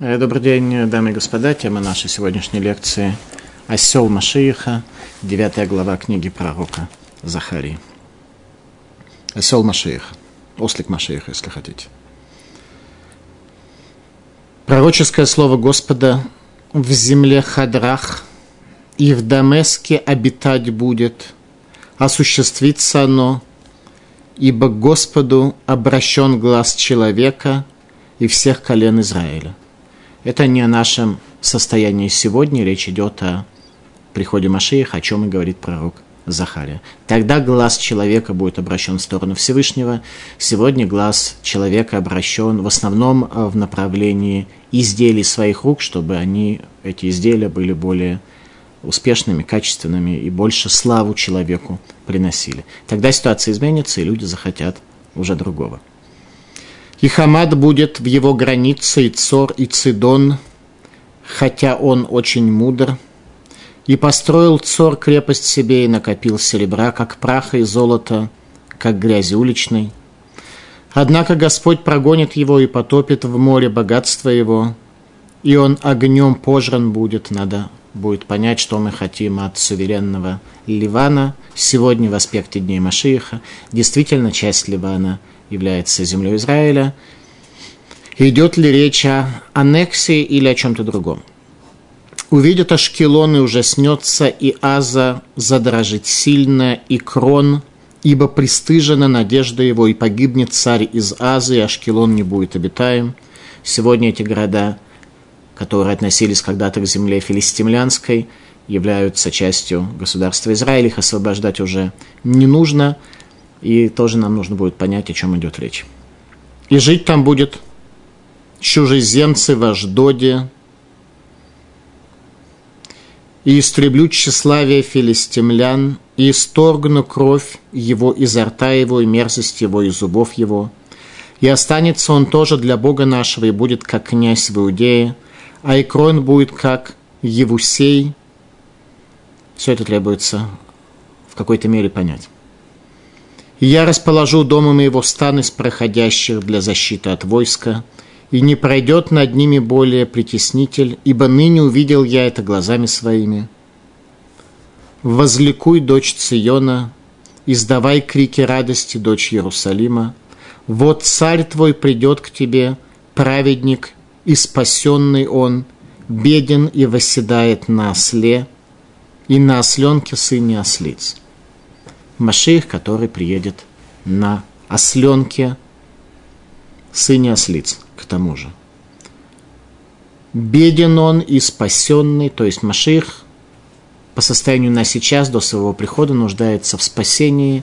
Э, добрый день, дамы и господа. Тема нашей сегодняшней лекции – «Осел Машииха», девятая глава книги пророка Захарии. Осел Машииха, ослик Машииха, если хотите. Пророческое слово Господа «В земле Хадрах и в Дамеске обитать будет, осуществится оно, ибо Господу обращен глаз человека и всех колен Израиля». Это не о нашем состоянии сегодня, речь идет о приходе Машиих, о чем и говорит пророк Захария. Тогда глаз человека будет обращен в сторону Всевышнего. Сегодня глаз человека обращен в основном э, в направлении изделий своих рук, чтобы они, эти изделия были более успешными, качественными и больше славу человеку приносили. Тогда ситуация изменится, и люди захотят уже другого. И Хамад будет в его границе, и Цор, и Цидон, хотя он очень мудр. И построил Цор крепость себе и накопил серебра, как праха и золота, как грязи уличной. Однако Господь прогонит его и потопит в море богатство его, и он огнем пожран будет. Надо будет понять, что мы хотим от суверенного Ливана. Сегодня в аспекте Дней Машииха действительно часть Ливана – является землей Израиля. Идет ли речь о аннексии или о чем-то другом? Увидят Ашкелон и ужаснется, и Аза задрожит сильно, и Крон, ибо пристыжена надежда его, и погибнет царь из Азы, и Ашкелон не будет обитаем. Сегодня эти города, которые относились когда-то к земле филистимлянской, являются частью государства Израиля, их освобождать уже не нужно – и тоже нам нужно будет понять, о чем идет речь. И жить там будет чужеземцы в Аждоде, и истреблю тщеславие филистимлян, и исторгну кровь его изо рта его, и мерзость его из зубов его. И останется он тоже для Бога нашего, и будет как князь в Иудее, а Икрон будет как Евусей. Все это требуется в какой-то мере понять. И я расположу дома моего стан из проходящих для защиты от войска, и не пройдет над ними более притеснитель, ибо ныне увидел я это глазами своими. Возликуй, дочь Циона, издавай крики радости, дочь Иерусалима. Вот царь твой придет к тебе, праведник и спасенный он, беден и восседает на осле, и на осленке сыне ослиц. Машех, который приедет на осленке, сыне ослиц, к тому же. Беден он и спасенный, то есть Маших по состоянию на сейчас, до своего прихода, нуждается в спасении,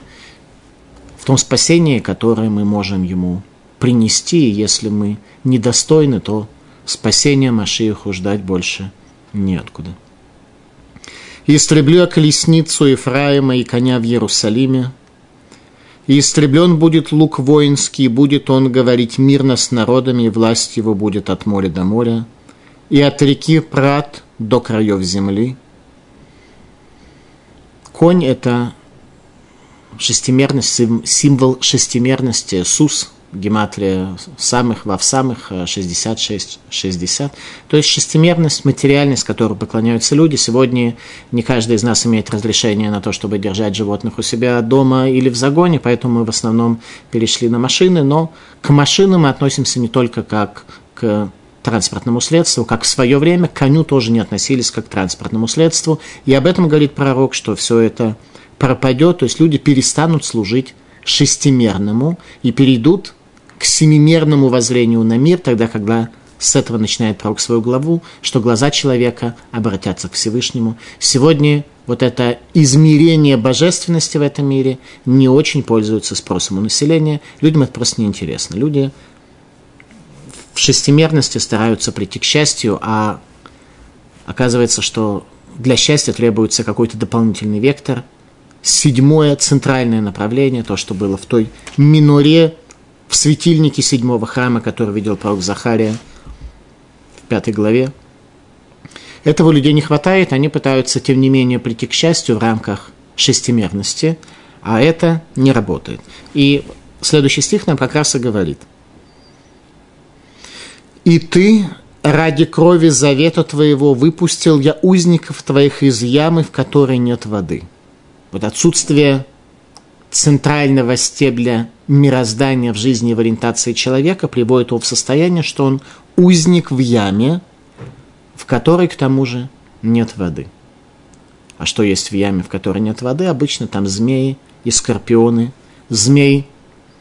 в том спасении, которое мы можем ему принести, и если мы недостойны, то спасения Машииху ждать больше неоткуда. И истреблю колесницу Ефраима и коня в Иерусалиме. И истреблен будет лук воинский, будет он говорить мирно с народами, и власть его будет от моря до моря, и от реки Прат до краев земли. Конь – это шестимерность, символ шестимерности, сус – гематрия самых во в самых 66, э, 60. То есть шестимерность, материальность, которой поклоняются люди. Сегодня не каждый из нас имеет разрешение на то, чтобы держать животных у себя дома или в загоне, поэтому мы в основном перешли на машины, но к машинам мы относимся не только как к транспортному средству, как в свое время к коню тоже не относились как к транспортному средству. И об этом говорит пророк, что все это пропадет, то есть люди перестанут служить шестимерному и перейдут к семимерному воззрению на мир, тогда, когда с этого начинает пророк свою главу, что глаза человека обратятся к Всевышнему. Сегодня вот это измерение божественности в этом мире не очень пользуется спросом у населения. Людям это просто неинтересно. Люди в шестимерности стараются прийти к счастью, а оказывается, что для счастья требуется какой-то дополнительный вектор. Седьмое центральное направление, то, что было в той миноре в светильнике седьмого храма, который видел пророк Захария в пятой главе. Этого людей не хватает, они пытаются, тем не менее, прийти к счастью в рамках шестимерности, а это не работает. И следующий стих нам как раз и говорит. «И ты ради крови завета твоего выпустил я узников твоих из ямы, в которой нет воды. Вот отсутствие центрального стебля мироздания в жизни и в ориентации человека приводит его в состояние, что он узник в яме, в которой, к тому же, нет воды. А что есть в яме, в которой нет воды? Обычно там змеи и скорпионы. Змей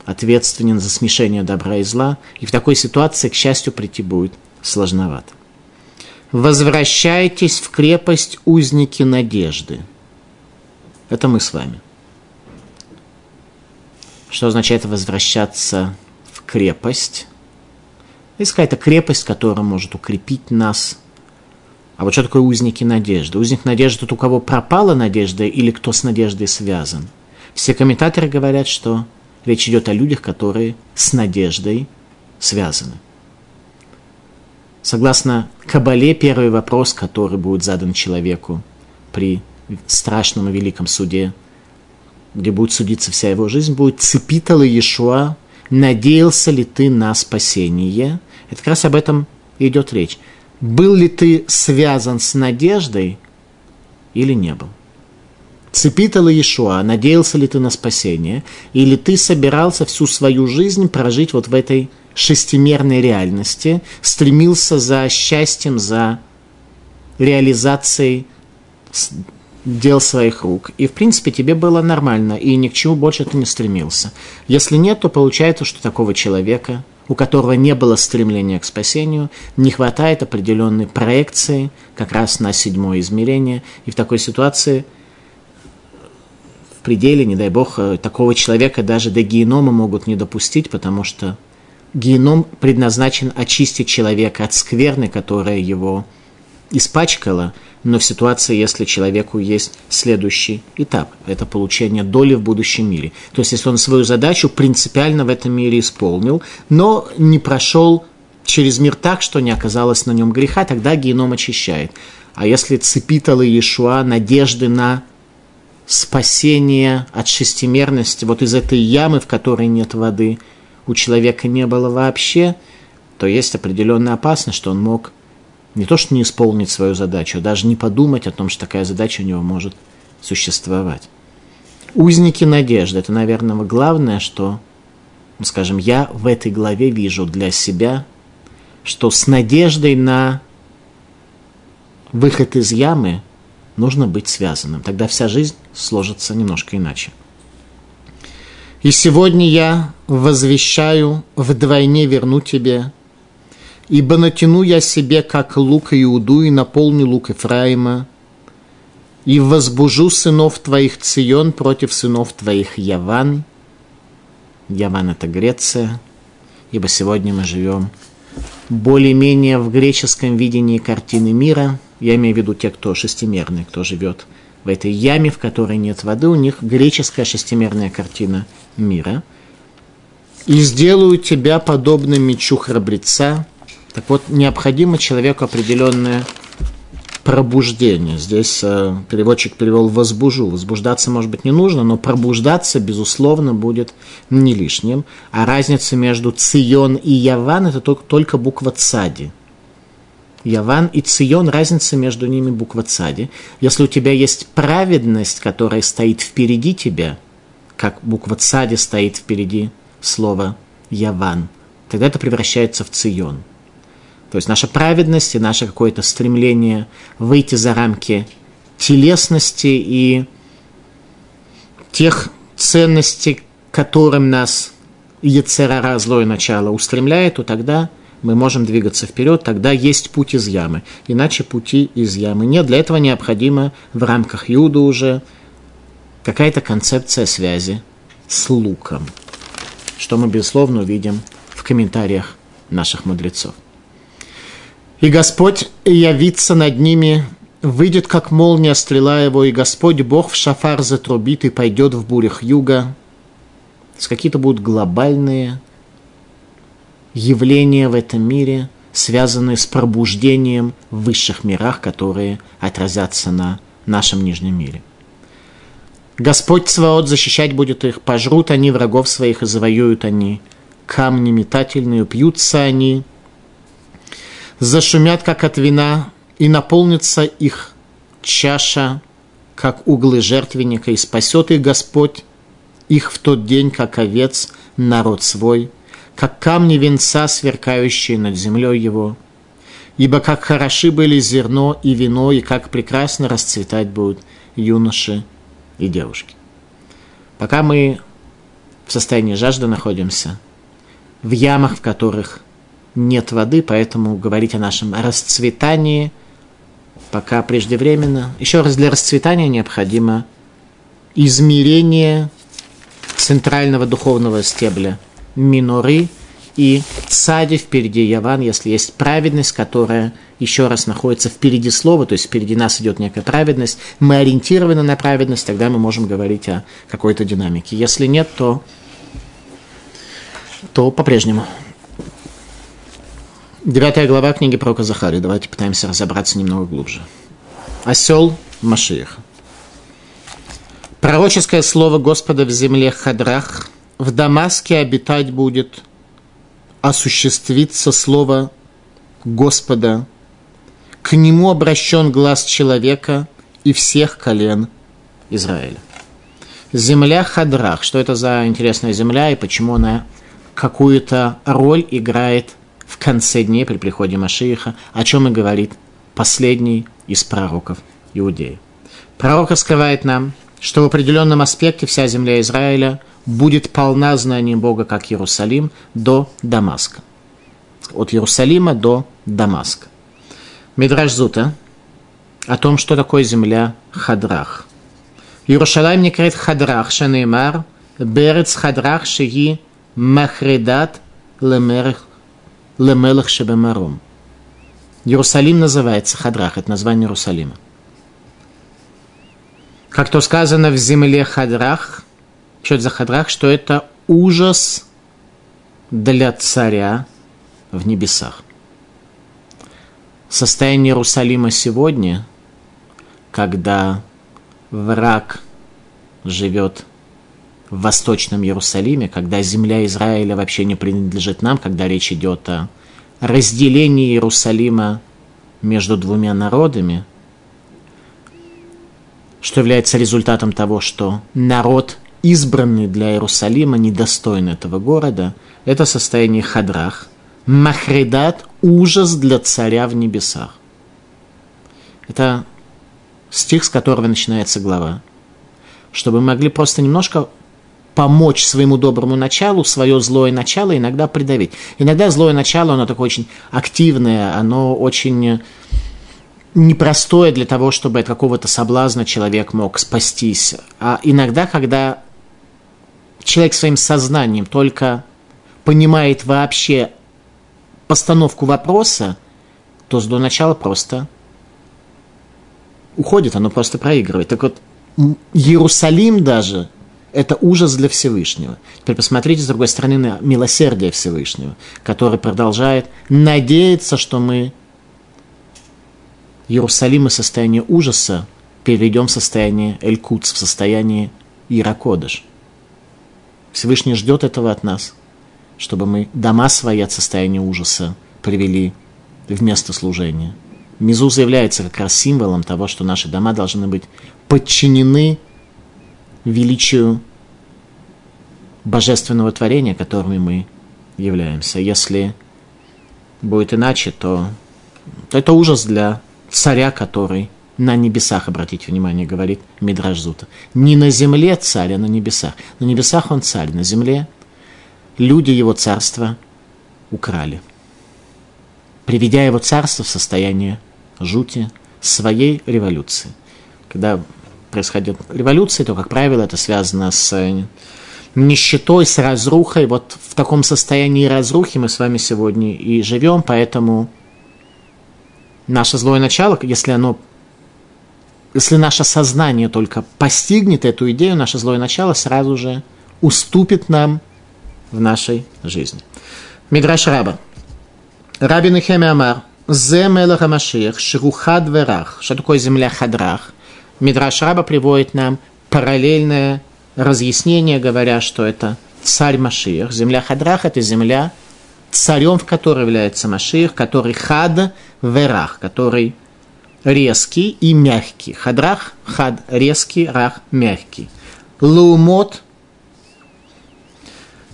ответственен за смешение добра и зла, и в такой ситуации, к счастью, прийти будет сложновато. Возвращайтесь в крепость узники надежды. Это мы с вами. Что означает возвращаться в крепость? Есть какая-то крепость, которая может укрепить нас. А вот что такое узники надежды? Узник надежды – тот, у кого пропала надежда или кто с надеждой связан. Все комментаторы говорят, что речь идет о людях, которые с надеждой связаны. Согласно Кабале, первый вопрос, который будет задан человеку при страшном и великом суде, где будет судиться вся его жизнь, будет «Цепитала Иешуа, надеялся ли ты на спасение?» Это как раз об этом идет речь. Был ли ты связан с надеждой или не был? Цепитала Иешуа, надеялся ли ты на спасение, или ты собирался всю свою жизнь прожить вот в этой шестимерной реальности, стремился за счастьем, за реализацией дел своих рук. И, в принципе, тебе было нормально, и ни к чему больше ты не стремился. Если нет, то получается, что такого человека, у которого не было стремления к спасению, не хватает определенной проекции как раз на седьмое измерение. И в такой ситуации в пределе, не дай бог, такого человека даже до генома могут не допустить, потому что геном предназначен очистить человека от скверны, которая его испачкала, но в ситуации, если человеку есть следующий этап, это получение доли в будущем мире. То есть, если он свою задачу принципиально в этом мире исполнил, но не прошел через мир так, что не оказалось на нем греха, тогда геном очищает. А если цепитала Иешуа надежды на спасение от шестимерности, вот из этой ямы, в которой нет воды – у человека не было вообще, то есть определенная опасность, что он мог не то что не исполнить свою задачу, а даже не подумать о том, что такая задача у него может существовать. Узники надежды – это, наверное, главное, что, ну, скажем, я в этой главе вижу для себя, что с надеждой на выход из ямы нужно быть связанным. Тогда вся жизнь сложится немножко иначе. И сегодня я возвещаю вдвойне верну тебе, ибо натяну я себе, как лук Иуду, и наполню лук Ефраима, и возбужу сынов твоих Цион против сынов твоих Яван. Яван – это Греция, ибо сегодня мы живем более-менее в греческом видении картины мира. Я имею в виду те, кто шестимерный, кто живет в этой яме, в которой нет воды, у них греческая шестимерная картина мира. «И сделаю тебя подобным мечу храбреца». Так вот, необходимо человеку определенное пробуждение. Здесь э, переводчик перевел «возбужу». Возбуждаться, может быть, не нужно, но пробуждаться, безусловно, будет не лишним. А разница между Цион и Яван – это только, только буква «цади». Яван и Цион, разница между ними буква Цади. Если у тебя есть праведность, которая стоит впереди тебя, как буква Цади стоит впереди слова Яван, тогда это превращается в Цион. То есть наша праведность и наше какое-то стремление выйти за рамки телесности и тех ценностей, которым нас Ецерара, злое начало, устремляет, то тогда – мы можем двигаться вперед, тогда есть путь из ямы. Иначе пути из ямы нет. Для этого необходимо в рамках Юда уже какая-то концепция связи с луком, что мы, безусловно, увидим в комментариях наших мудрецов. «И Господь явится над ними, выйдет, как молния стрела его, и Господь Бог в шафар затрубит и пойдет в бурях юга». Есть какие-то будут глобальные явления в этом мире, связанные с пробуждением в высших мирах, которые отразятся на нашем нижнем мире. Господь Цваот защищать будет их, пожрут они врагов своих и завоюют они камни метательные, пьются они. Зашумят, как от вина, и наполнится их чаша, как углы жертвенника, и спасет их Господь их в тот день, как овец, народ свой, как камни венца, сверкающие над землей его. Ибо как хороши были зерно и вино, и как прекрасно расцветать будут юноши и девушки. Пока мы в состоянии жажды находимся, в ямах, в которых нет воды, поэтому говорить о нашем расцветании пока преждевременно. Еще раз, для расцветания необходимо измерение центрального духовного стебля миноры и сади впереди Яван, если есть праведность, которая еще раз находится впереди слова, то есть впереди нас идет некая праведность, мы ориентированы на праведность, тогда мы можем говорить о какой-то динамике. Если нет, то, то по-прежнему. Девятая глава книги пророка Захари. Давайте пытаемся разобраться немного глубже. Осел Машиих. Пророческое слово Господа в земле Хадрах, в Дамаске обитать будет, осуществится слово Господа. К нему обращен глаз человека и всех колен Израиля. Земля Хадрах. Что это за интересная земля и почему она какую-то роль играет в конце дней при приходе Машииха, о чем и говорит последний из пророков Иудеи. Пророк раскрывает нам – что в определенном аспекте вся земля Израиля будет полна знанием Бога, как Иерусалим, до Дамаска. От Иерусалима до Дамаска. Мидраш Зута о том, что такое земля Хадрах. Иерусалим не говорит Хадрах, Шанеймар, Берец Хадрах, Шиги, Махредат, Лемелах Шебемарум. Иерусалим называется Хадрах, это название Иерусалима. Как то сказано в земле Хадрах, что это за Хадрах, что это ужас для царя в небесах. Состояние Иерусалима сегодня, когда враг живет в Восточном Иерусалиме, когда земля Израиля вообще не принадлежит нам, когда речь идет о разделении Иерусалима между двумя народами – что является результатом того, что народ, избранный для Иерусалима, недостоин этого города, это состояние хадрах, махредат, ужас для царя в небесах. Это стих, с которого начинается глава. Чтобы мы могли просто немножко помочь своему доброму началу, свое злое начало иногда придавить. Иногда злое начало, оно такое очень активное, оно очень непростое для того, чтобы от какого-то соблазна человек мог спастись. А иногда, когда человек своим сознанием только понимает вообще постановку вопроса, то до начала просто уходит, оно просто проигрывает. Так вот, Иерусалим даже – это ужас для Всевышнего. Теперь посмотрите, с другой стороны, на милосердие Всевышнего, который продолжает надеяться, что мы Иерусалим из состояния ужаса переведем в состояние Эль-Куц, в состояние Иракодыш. Всевышний ждет этого от нас, чтобы мы дома свои от состояния ужаса привели в место служения. Мизуза является как раз символом того, что наши дома должны быть подчинены величию божественного творения, которыми мы являемся. Если будет иначе, то, то это ужас для царя, который на небесах, обратите внимание, говорит Мидраш Зута. Не на земле царь, а на небесах. На небесах он царь, на земле люди его царства украли, приведя его царство в состояние жути своей революции. Когда происходит революция, то, как правило, это связано с нищетой, с разрухой. Вот в таком состоянии разрухи мы с вами сегодня и живем, поэтому наше злое начало, если оно если наше сознание только постигнет эту идею, наше злое начало сразу же уступит нам в нашей жизни. Мидраш Раба. Раби Нехеме Амар. Зе Мелах Амашиях, Шрухад Верах. Что такое земля Хадрах? Мидраш Раба приводит нам параллельное разъяснение, говоря, что это царь Машиях. Земля Хадрах – это земля царем в которой является Машиих, который хад верах, который резкий и мягкий. Хадрах, хад резкий, рах мягкий. Лумот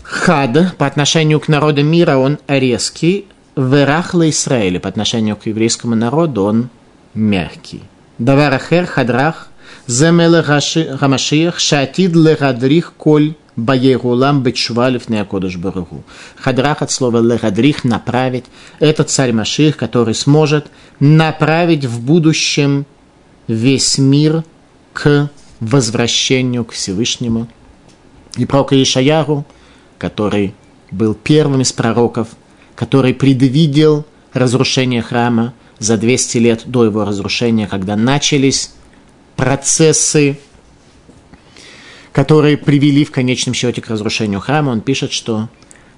хад по отношению к народу мира он резкий, верах ла Израиля по отношению к еврейскому народу он мягкий. Даварахер хадрах земеле Рамашиях шатид легадрих коль Баегулам Бетшвалев Неакодыш Барагу. Хадрах от слова легадрих направить. Это царь Маших, который сможет направить в будущем весь мир к возвращению к Всевышнему. И пророк Ишаяру, который был первым из пророков, который предвидел разрушение храма за 200 лет до его разрушения, когда начались процессы, которые привели в конечном счете к разрушению храма. Он пишет, что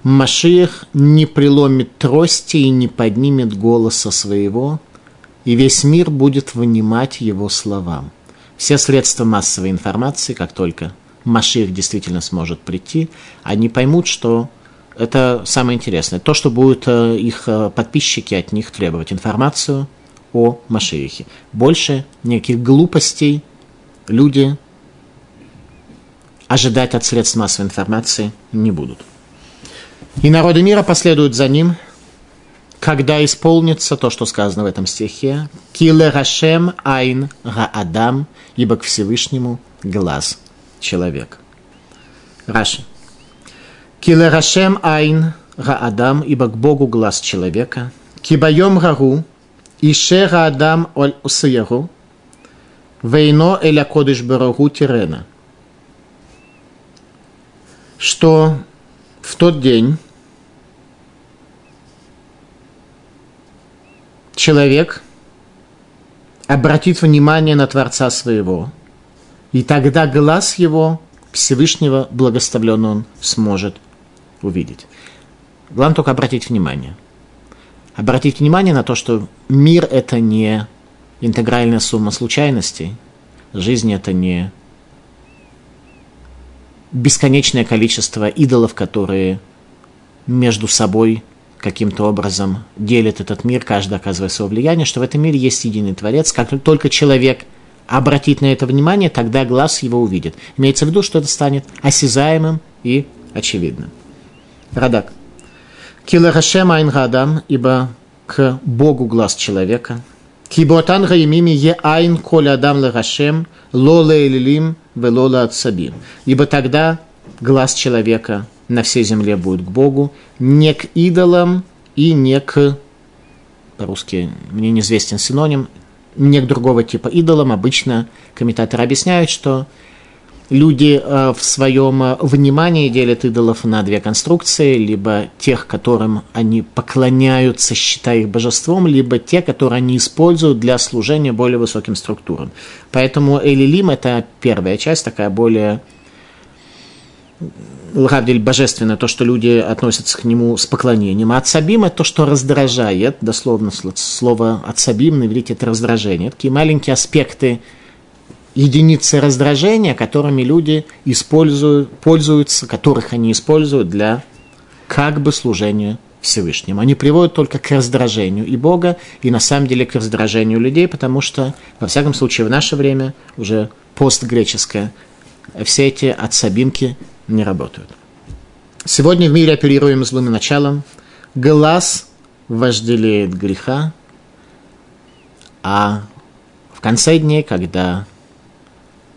Машиах не приломит трости и не поднимет голоса своего, и весь мир будет внимать его словам. Все средства массовой информации, как только Машиах действительно сможет прийти, они поймут, что это самое интересное. То, что будут э, их э, подписчики от них требовать информацию о Машиихе. Больше никаких глупостей люди ожидать от средств массовой информации не будут. И народы мира последуют за ним, когда исполнится то, что сказано в этом стихе. Киле Рашем Айн Гаадам, ибо к Всевышнему глаз человек. Раши. Киле Рашем Айн Гаадам, ибо к Богу глаз человека. Кибайом Рагу, Ише Гаадам Оль Усияру, Вейно Эля Кодыш Барагу Тирена. Что в тот день человек обратит внимание на Творца своего, и тогда глаз его Всевышнего благословлен он сможет увидеть. Главное только обратить внимание. Обратить внимание на то, что мир – это не интегральная сумма случайностей, жизнь – это не бесконечное количество идолов, которые между собой каким-то образом делят этот мир, каждый оказывая свое влияние, что в этом мире есть единый Творец. Как только человек обратит на это внимание, тогда глаз его увидит. Имеется в виду, что это станет осязаемым и очевидным. Радак. Киларашем айн гадам, ибо к Богу глаз человека. Киботан гаимими е айн коля адам ларашем, ло лейлилим, велола отсабим. Ибо тогда глаз человека на всей земле будет к Богу, не к идолам и не к, по-русски мне неизвестен синоним, не к другого типа идолам. Обычно комментаторы объясняют, что люди э, в своем э, внимании делят идолов на две конструкции, либо тех, которым они поклоняются, считая их божеством, либо те, которые они используют для служения более высоким структурам. Поэтому Элилим – это первая часть, такая более Лхавдиль божественное, то, что люди относятся к нему с поклонением. А отсабим – это то, что раздражает, дословно слово отсабим на иврите – это раздражение. Такие маленькие аспекты единицы раздражения, которыми люди используют, пользуются, которых они используют для как бы служения Всевышнему. Они приводят только к раздражению и Бога, и на самом деле к раздражению людей, потому что, во всяком случае, в наше время, уже постгреческое, все эти отсабинки не работают. Сегодня в мире оперируем злым началом. Глаз вожделеет греха, а в конце дней, когда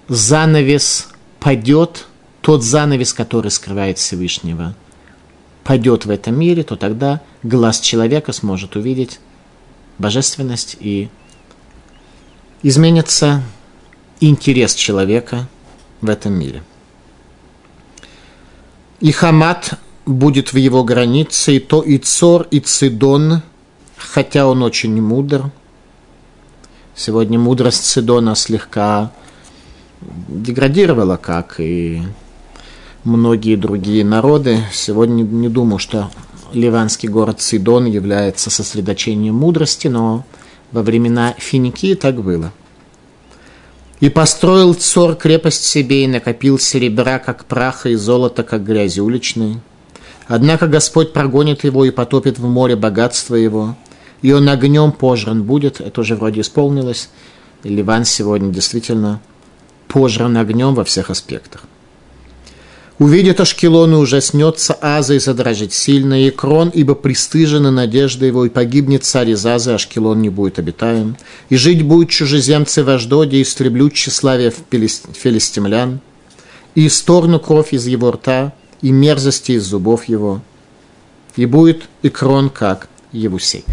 занавес падет, тот занавес, который скрывает Всевышнего, падет в этом мире, то тогда глаз человека сможет увидеть божественность и изменится интерес человека в этом мире. И Хамат будет в его границе, и то и Цор, и Цидон, хотя он очень мудр. Сегодня мудрость Цидона слегка деградировала, как и многие другие народы. Сегодня не думаю, что ливанский город Сидон является сосредоточением мудрости, но во времена Финикии так было. «И построил цор крепость себе, и накопил серебра, как праха, и золота, как грязи уличной. Однако Господь прогонит его и потопит в море богатство его, и он огнем пожран будет, это уже вроде исполнилось, Ливан сегодня действительно пожран огнем во всех аспектах. Увидит Ашкелон и ужаснется Аза и задрожит сильно, и Крон, ибо пристыжена надежда его, и погибнет царь из Азы, Ашкелон не будет обитаем. И жить будут чужеземцы в Аждоде, и истреблют тщеславие филистимлян, и исторну кровь из его рта, и мерзости из зубов его. И будет и Крон, как Евусей.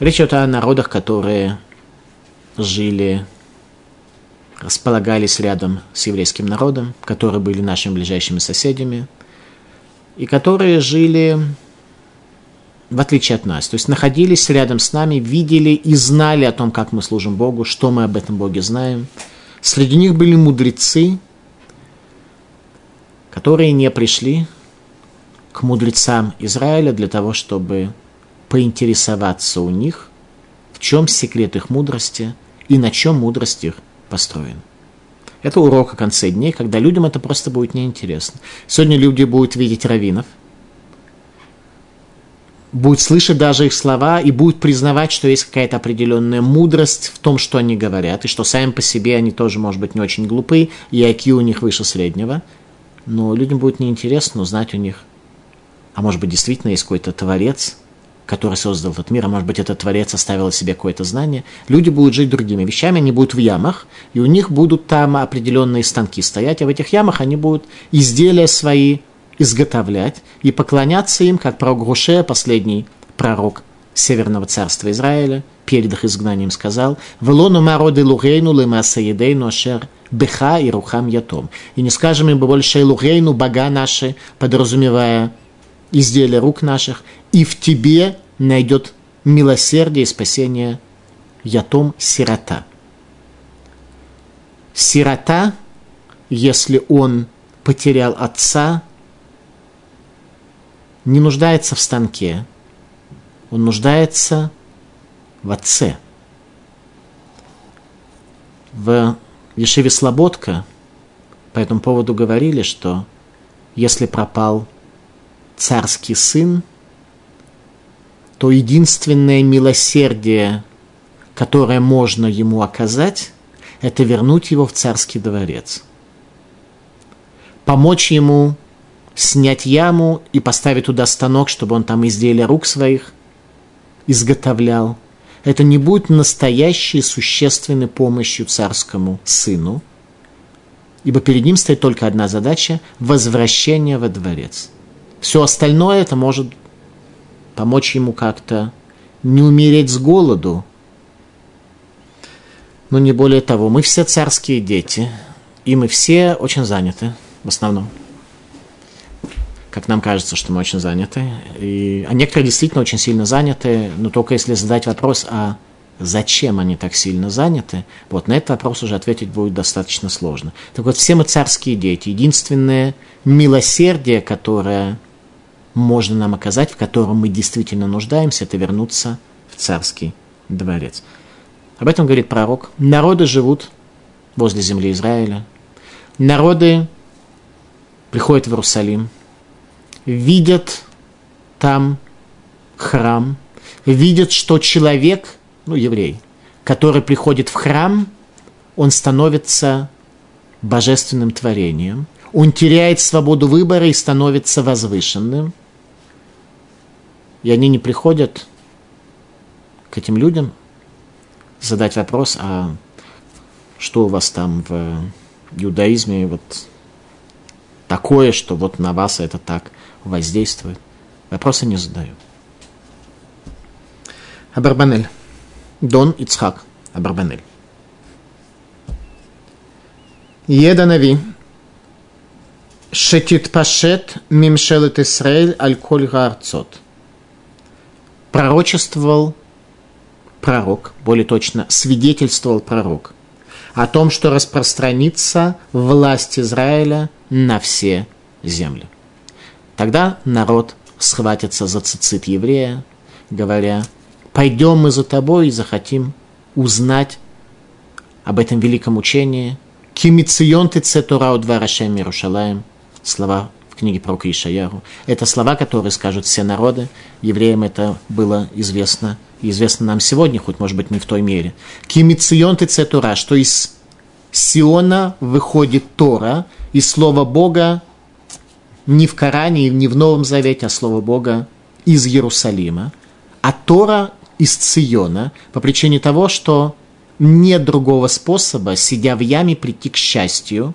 Речь идет о народах, которые жили располагались рядом с еврейским народом, которые были нашими ближайшими соседями, и которые жили в отличие от нас. То есть находились рядом с нами, видели и знали о том, как мы служим Богу, что мы об этом Боге знаем. Среди них были мудрецы, которые не пришли к мудрецам Израиля для того, чтобы поинтересоваться у них, в чем секрет их мудрости и на чем мудрость их построен. Это урок о конце дней, когда людям это просто будет неинтересно. Сегодня люди будут видеть раввинов, будут слышать даже их слова и будут признавать, что есть какая-то определенная мудрость в том, что они говорят, и что сами по себе они тоже, может быть, не очень глупы, и IQ у них выше среднего. Но людям будет неинтересно узнать у них, а может быть, действительно есть какой-то творец – который создал этот мир, а может быть, этот Творец оставил себе какое-то знание, люди будут жить другими вещами, они будут в ямах, и у них будут там определенные станки стоять, а в этих ямах они будут изделия свои изготовлять и поклоняться им, как пророк Гуше, последний пророк Северного царства Израиля, перед их изгнанием сказал, «Велону мароды лугейну лемаса едейну ашер беха и рухам ятом». И не скажем им больше лугейну, бога наши, подразумевая изделия рук наших, и в тебе найдет милосердие и спасение ятом сирота. Сирота, если он потерял отца, не нуждается в станке, он нуждается в отце. В Ешеве Слободка по этому поводу говорили, что если пропал царский сын, то единственное милосердие, которое можно ему оказать, это вернуть его в царский дворец. Помочь ему снять яму и поставить туда станок, чтобы он там изделия рук своих изготовлял. Это не будет настоящей существенной помощью царскому сыну, ибо перед ним стоит только одна задача – возвращение во дворец – все остальное это может помочь ему как-то не умереть с голоду. Но не более того, мы все царские дети, и мы все очень заняты, в основном. Как нам кажется, что мы очень заняты. И, а некоторые действительно очень сильно заняты, но только если задать вопрос, а зачем они так сильно заняты, вот на этот вопрос уже ответить будет достаточно сложно. Так вот, все мы царские дети. Единственное милосердие, которое можно нам оказать, в котором мы действительно нуждаемся, это вернуться в царский дворец. Об этом говорит пророк. Народы живут возле земли Израиля. Народы приходят в Иерусалим, видят там храм, видят, что человек, ну, еврей, который приходит в храм, он становится божественным творением, он теряет свободу выбора и становится возвышенным – и они не приходят к этим людям задать вопрос, а что у вас там в иудаизме вот такое, что вот на вас это так воздействует. Вопросы не задаю. Абарбанель. Дон Ицхак Абарбанель. Еда Нави. Шетит Пашет Мимшелет Исраэль Аль Коль Гарцот пророчествовал пророк, более точно, свидетельствовал пророк о том, что распространится власть Израиля на все земли. Тогда народ схватится за цицит еврея, говоря, пойдем мы за тобой и захотим узнать об этом великом учении. Кимицион ты цетура у два Рашем Иерушалаем. Слова книге про Ишаяру. Это слова, которые скажут все народы. Евреям это было известно. И известно нам сегодня, хоть, может быть, не в той мере. Кимицион ты цетура, что из Сиона выходит Тора, и Слово Бога не в Коране, не в Новом Завете, а Слово Бога из Иерусалима. А Тора из Циона по причине того, что нет другого способа, сидя в яме, прийти к счастью.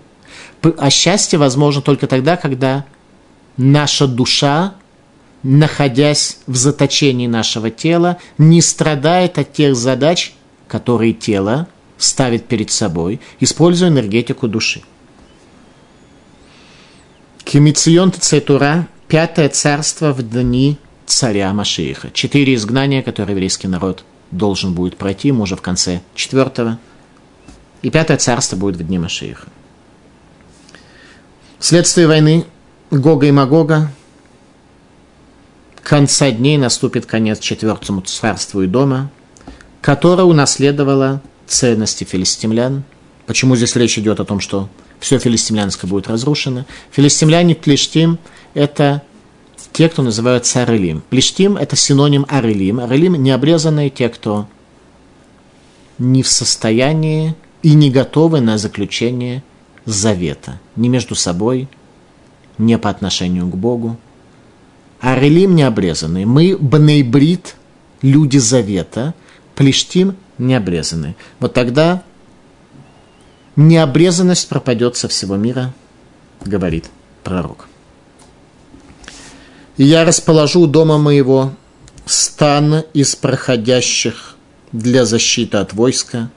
А счастье возможно только тогда, когда наша душа, находясь в заточении нашего тела, не страдает от тех задач, которые тело ставит перед собой, используя энергетику души. Кемицион Цетура, пятое царство в дни царя Машииха. Четыре изгнания, которые еврейский народ должен будет пройти, мы уже в конце четвертого. И пятое царство будет в дни Машииха. Вследствие войны Гога и Магога конца дней наступит конец четвертому царству и дома, которое унаследовало ценности филистимлян. Почему здесь речь идет о том, что все филистимлянское будет разрушено? Филистимляне Плештим – это те, кто называются Арелим. Плештим – это синоним Арелим. Арелим – необрезанные те, кто не в состоянии и не готовы на заключение завета. Ни между собой, не по отношению к Богу. Арелим необрезанные. Мы бнейбрит, люди завета. Плештим необрезанные. Вот тогда необрезанность пропадет со всего мира, говорит пророк. И я расположу у дома моего стан из проходящих для защиты от войска,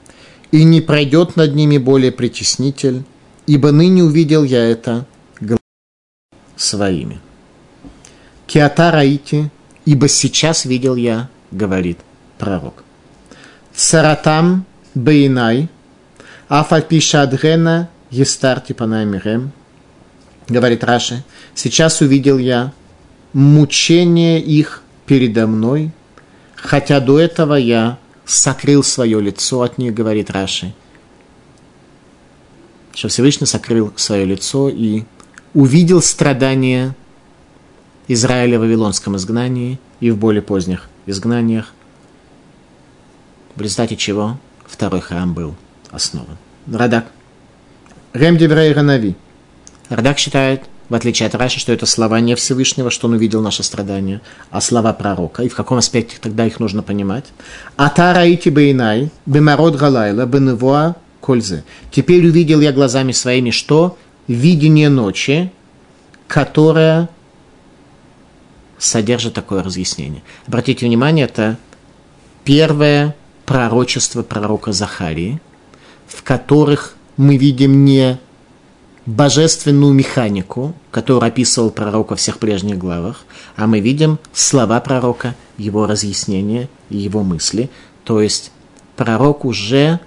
и не пройдет над ними более притеснитель, ибо ныне увидел я это своими. Киата раити, ибо сейчас видел я, говорит пророк. Саратам бейнай, афальпишадгена естарти панаймирем, говорит Раши, сейчас увидел я мучение их передо мной, хотя до этого я сокрыл свое лицо от них, говорит Раши. Что Всевышний сокрыл свое лицо и увидел страдания Израиля в Вавилонском изгнании и в более поздних изгнаниях, в результате чего второй храм был основан. Радак. Рем Деврей Ранави. Радак считает, в отличие от Раши, что это слова не Всевышнего, что он увидел наше страдание, а слова пророка. И в каком аспекте тогда их нужно понимать? Атара ити бейнай, бемарод галайла, беневоа кользе. Теперь увидел я глазами своими, что? Видение ночи, которое содержит такое разъяснение. Обратите внимание, это первое пророчество пророка Захарии, в которых мы видим не божественную механику, которую описывал пророк во всех прежних главах, а мы видим слова пророка, его разъяснения его мысли. То есть пророк уже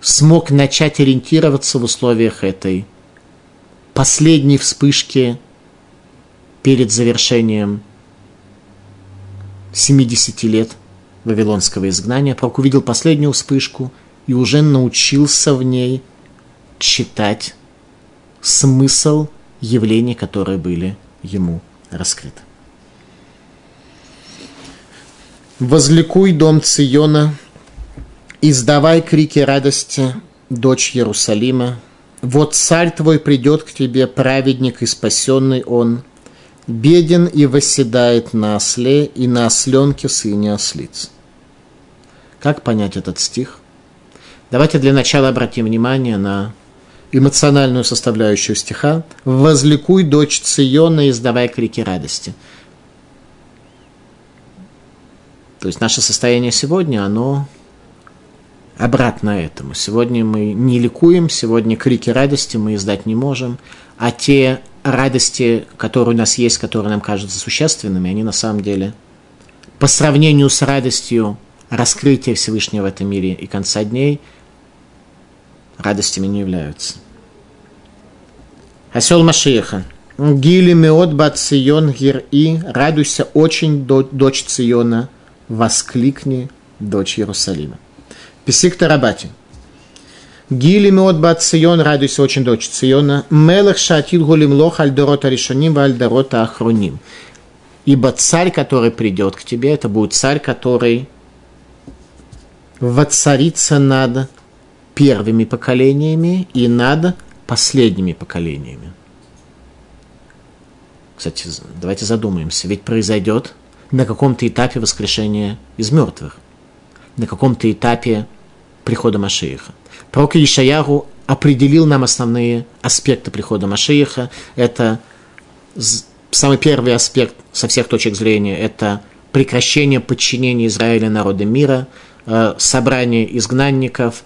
смог начать ориентироваться в условиях этой последней вспышки перед завершением 70 лет вавилонского изгнания. Пророк увидел последнюю вспышку и уже научился в ней читать смысл явлений, которые были ему раскрыты. «Возликуй, дом Циона, издавай крики радости, дочь Иерусалима. Вот царь твой придет к тебе, праведник и спасенный он, беден и восседает на осле и на осленке сыне ослиц». Как понять этот стих? Давайте для начала обратим внимание на эмоциональную составляющую стиха «Возликуй, дочь Циона, издавай крики радости». То есть наше состояние сегодня, оно обратно этому. Сегодня мы не ликуем, сегодня крики радости мы издать не можем, а те радости, которые у нас есть, которые нам кажутся существенными, они на самом деле по сравнению с радостью раскрытия Всевышнего в этом мире и конца дней – радостями не являются. Осел Машиеха. Гили меот бат Цион гир и радуйся очень, дочь Циона, воскликни, дочь Иерусалима. Писик Тарабати. Гили меот бат Цион, радуйся очень дочь Циона. Мелах шатил гулим лох альдорота решоним альдорота ахроним. Ибо царь, который придет к тебе, это будет царь, который воцарится над первыми поколениями и над последними поколениями. Кстати, давайте задумаемся, ведь произойдет на каком-то этапе воскрешения из мертвых, на каком-то этапе прихода Машииха. Пророк Ишаяру определил нам основные аспекты прихода Машииха. Это самый первый аспект со всех точек зрения – это прекращение подчинения Израиля народа мира, э, собрание изгнанников,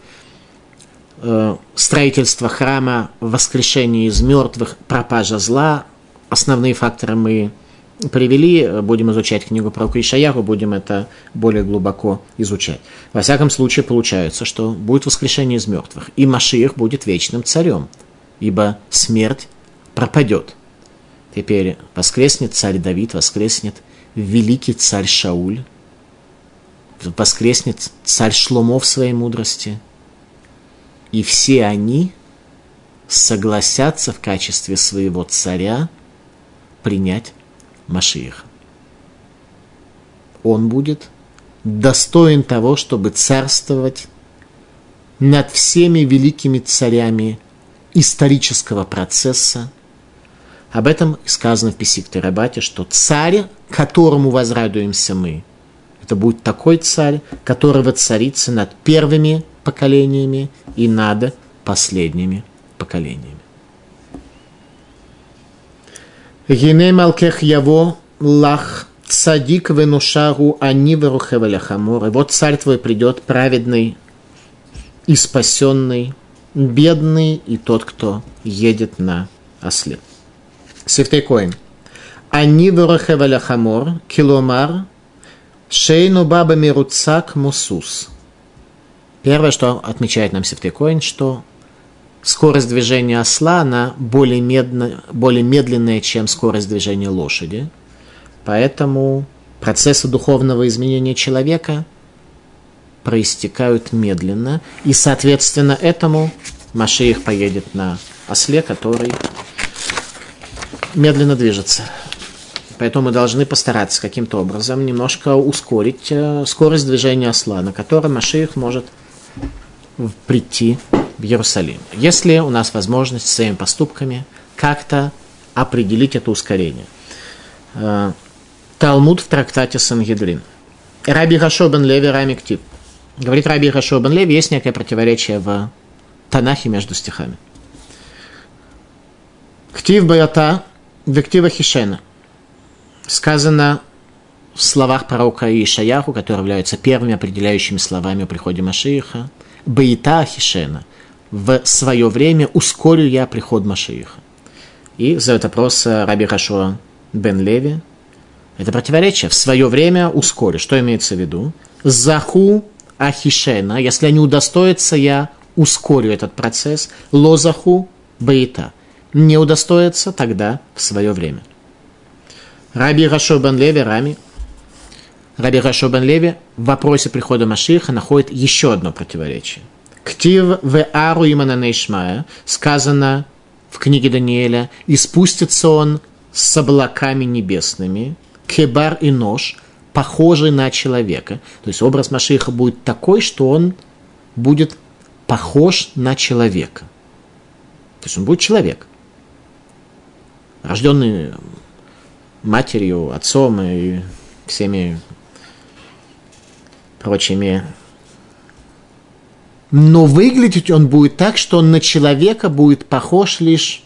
э, строительство храма, воскрешение из мертвых, пропажа зла. Основные факторы мы привели, будем изучать книгу про Ишаяху, будем это более глубоко изучать. Во всяком случае, получается, что будет воскрешение из мертвых, и Машиих будет вечным царем, ибо смерть пропадет. Теперь воскреснет царь Давид, воскреснет великий царь Шауль, воскреснет царь Шломо в своей мудрости, и все они согласятся в качестве своего царя принять Машиих. Он будет достоин того, чтобы царствовать над всеми великими царями исторического процесса. Об этом сказано в Писикте Рабате, что царь, которому возрадуемся мы, это будет такой царь, который воцарится над первыми поколениями и над последними поколениями. Гине малкех яво лах цадик венушару ани верухеваляхамор. И вот царь твой придет, праведный и спасенный, бедный и тот, кто едет на осле. Сифтей Коин. Ани верухеваляхамор, киломар, шейну баба мируцак мусус. Первое, что отмечает нам Сифтей Коин, что скорость движения осла, она более, медно, более медленная, чем скорость движения лошади. Поэтому процессы духовного изменения человека проистекают медленно, и, соответственно, этому Машиих поедет на осле, который медленно движется. Поэтому мы должны постараться каким-то образом немножко ускорить э, скорость движения осла, на котором Машиих может прийти в Иерусалим. Если у нас возможность своими поступками как-то определить это ускорение. Э, Талмуд в трактате Сангедрин. Раби Хашо бен Леви Рами Ктив. Говорит Раби Хашо бен Леви, есть некое противоречие в Танахе между стихами. Ктив Баята, Вектива Хишена. Сказано в словах пророка Ишаяху, которые являются первыми определяющими словами о приходе Машииха. Баита Хишена в свое время ускорю я приход Машииха. И задает вопрос э, Раби Хашуа Бен Леви. Это противоречие. В свое время ускорю. Что имеется в виду? Заху Ахишена. Если они удостоятся, я ускорю этот процесс. Лозаху Баита. Не удостоятся, тогда в свое время. Раби Рашо Бен Леви, Рами, Раби Рашо Бен Леви в вопросе прихода Машиха находит еще одно противоречие. Ктив в ару имананейшмая сказано в книге Даниэля, и спустится он с облаками небесными, кебар и нож, похожий на человека. То есть образ Машиха будет такой, что он будет похож на человека. То есть он будет человек, рожденный матерью, отцом и всеми прочими но выглядеть он будет так, что он на человека будет похож лишь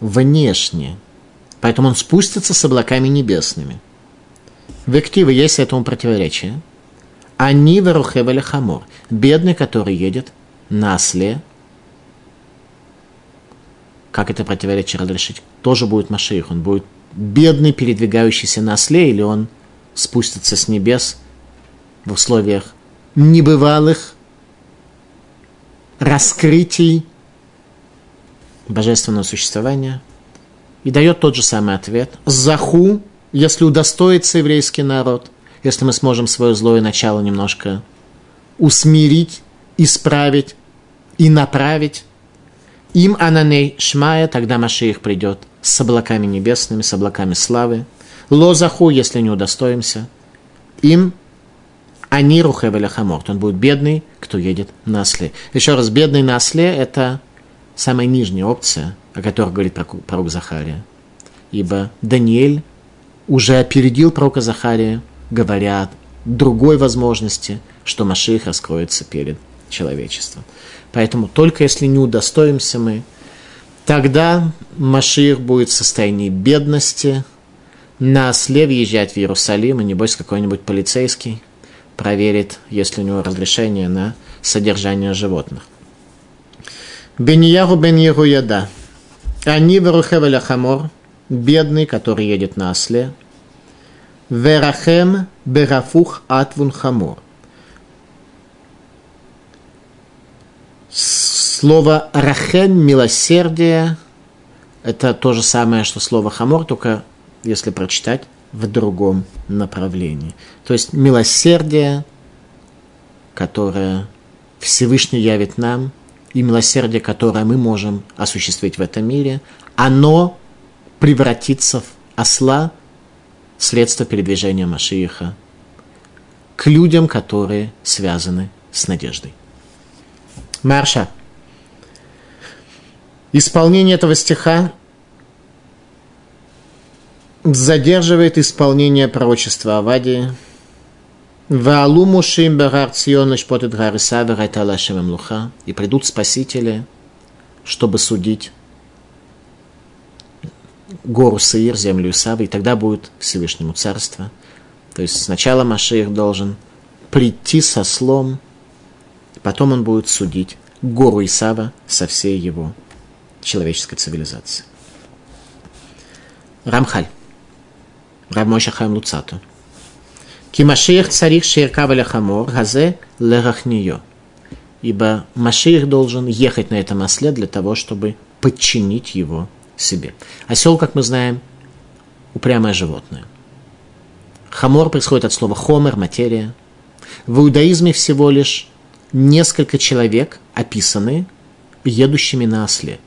внешне. Поэтому он спустится с облаками небесными. В активе есть этому противоречие. Они верухевали хамор. Бедный, который едет на осле. Как это противоречие разрешить? Тоже будет Машиих. Он будет бедный, передвигающийся на осле, или он спустится с небес в условиях небывалых раскрытий божественного существования и дает тот же самый ответ. Заху, если удостоится еврейский народ, если мы сможем свое злое начало немножко усмирить, исправить, и направить. Им ананей шмая, тогда Машиих придет с облаками небесными, с облаками славы. Лозаху, если не удостоимся. Им они рухевеля хаморт. Он будет бедный, кто едет на осле. Еще раз, бедный на осле – это самая нижняя опция, о которой говорит пророк Захария. Ибо Даниэль уже опередил пророка Захария, говоря другой возможности, что Маших раскроется перед человечеством. Поэтому только если не удостоимся мы, тогда Маших будет в состоянии бедности, на осле въезжать в Иерусалим, и небось какой-нибудь полицейский проверит, есть ли у него разрешение на содержание животных. Беньяру бен Яда. Они верухевеля хамор, бедный, который едет на осле. ורחם בהיפוך אתוון חמור. Слово рахен, милосердие, это то же самое, что слово хамор, только если прочитать в другом направлении. То есть милосердие, которое Всевышний явит нам, и милосердие, которое мы можем осуществить в этом мире, оно превратится в осла, средство передвижения Машииха, к людям, которые связаны с надеждой. Марша. Исполнение этого стиха задерживает исполнение пророчества Авадии. Ваалу мушим багар цион шпотет гариса вегайтала луха. И придут спасители, чтобы судить гору Саир, землю Исавы, и тогда будет Всевышнему царство. То есть сначала Машиих должен прийти со слом, Потом он будет судить гору Исава со всей его человеческой цивилизацией. Рамхаль. Рав Моше Хаим Луцатто. כי משיח צריך שירכב החמור הזה להכניעו. Ибо Машиих должен ехать на этом осле для того, чтобы подчинить его себе. Осел, как мы знаем, упрямое животное. Хамор происходит от слова חומר, материя. В иудаизме всего лишь несколько человек описаны едущими на осле.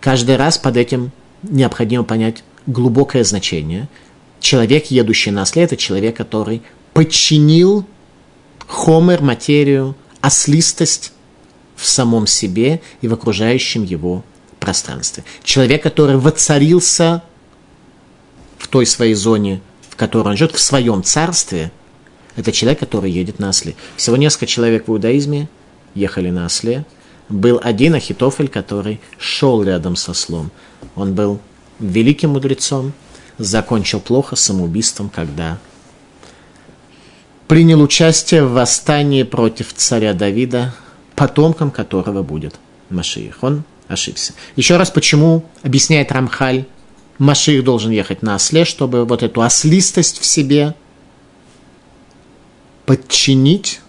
Каждый раз под этим необходимо понять глубокое значение. Человек, едущий на осле, это человек, который подчинил хомер, материю, ослистость в самом себе и в окружающем его пространстве. Человек, который воцарился в той своей зоне, в которой он живет, в своем царстве – это человек, который едет на осле. Всего несколько человек в иудаизме ехали на осле. Был один Ахитофель, который шел рядом со ослом. Он был великим мудрецом, закончил плохо самоубийством, когда принял участие в восстании против царя Давида, потомком которого будет Машиих. Он ошибся. Еще раз, почему, объясняет Рамхаль, Машиих должен ехать на осле, чтобы вот эту ослистость в себе – подчинить,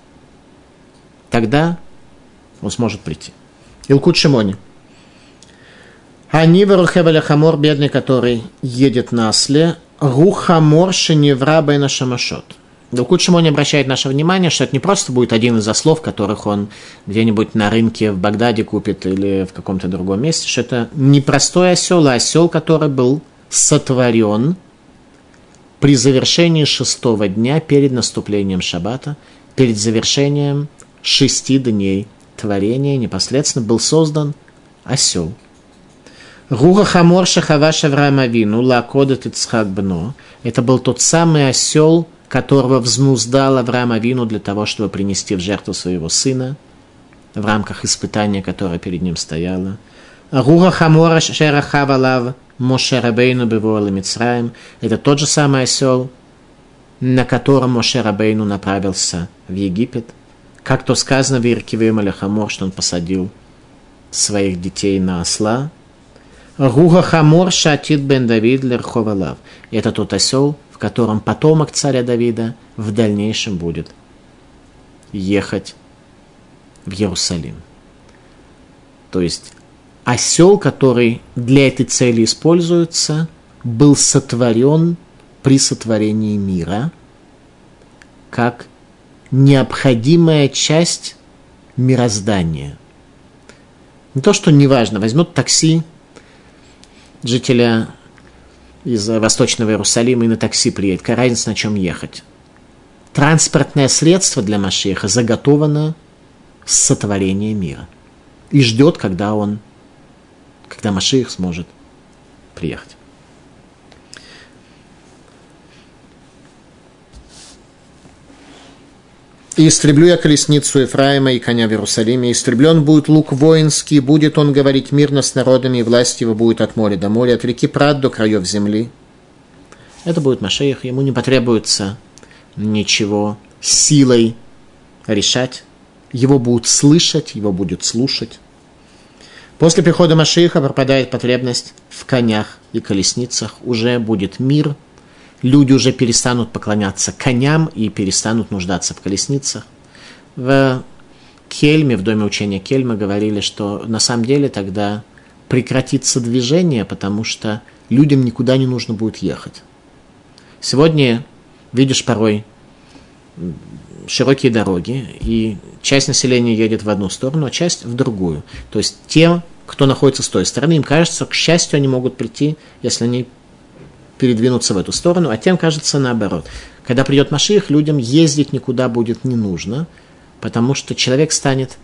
тогда он сможет прийти. Илкут Шимони. Они Верухевеля Хамор, бедный, который едет на осле, Рухамор Шеневра Бейна Шамашот. Илкут Шимони обращает наше внимание, что это не просто будет один из ослов, которых он где-нибудь на рынке в Багдаде купит или в каком-то другом месте, что это не простой осел, а осел, который был сотворен при завершении шестого дня перед наступлением шаббата, перед завершением шести дней творения непосредственно был создан осел. Руха Хамор Шахава Шавраам Авину Лакодат Ицхак Бно. Это был тот самый осел, которого взнуздал Авраам Авину для того, чтобы принести в жертву своего сына в рамках испытания, которое перед ним стояло. Руха Хамора Шерахава Лав Моше Рабейну Бевуала Мицраем. Это тот же самый осел, на котором Моше Рабейну направился в Египет. Как то сказано в Иркиве Малахамор, что он посадил своих детей на осла. Руга Хамор Шатит бен Давид Лерховалав. Это тот осел, в котором потомок царя Давида в дальнейшем будет ехать в Иерусалим. То есть осел, который для этой цели используется, был сотворен при сотворении мира как необходимая часть мироздания. Не то, что неважно, возьмут такси жителя из Восточного Иерусалима и на такси приедет. Какая разница, на чем ехать? Транспортное средство для Машеха заготовано с сотворения мира. И ждет, когда он, когда Машех сможет приехать. И истреблю я колесницу Ефраима и коня в Иерусалиме, истреблен будет лук воинский, будет он говорить мирно с народами, и власть его будет от моря до моря, от реки Прат до краев земли. Это будет Машеях, ему не потребуется ничего силой решать. Его будут слышать, его будут слушать. После прихода Машииха пропадает потребность в конях и колесницах. Уже будет мир, люди уже перестанут поклоняться коням и перестанут нуждаться в колесницах. В Кельме, в доме учения Кельма говорили, что на самом деле тогда прекратится движение, потому что людям никуда не нужно будет ехать. Сегодня видишь порой широкие дороги, и часть населения едет в одну сторону, а часть в другую. То есть те, кто находится с той стороны, им кажется, к счастью, они могут прийти, если они передвинуться в эту сторону, а тем кажется наоборот. Когда придет Машиих, людям ездить никуда будет не нужно, потому что человек станет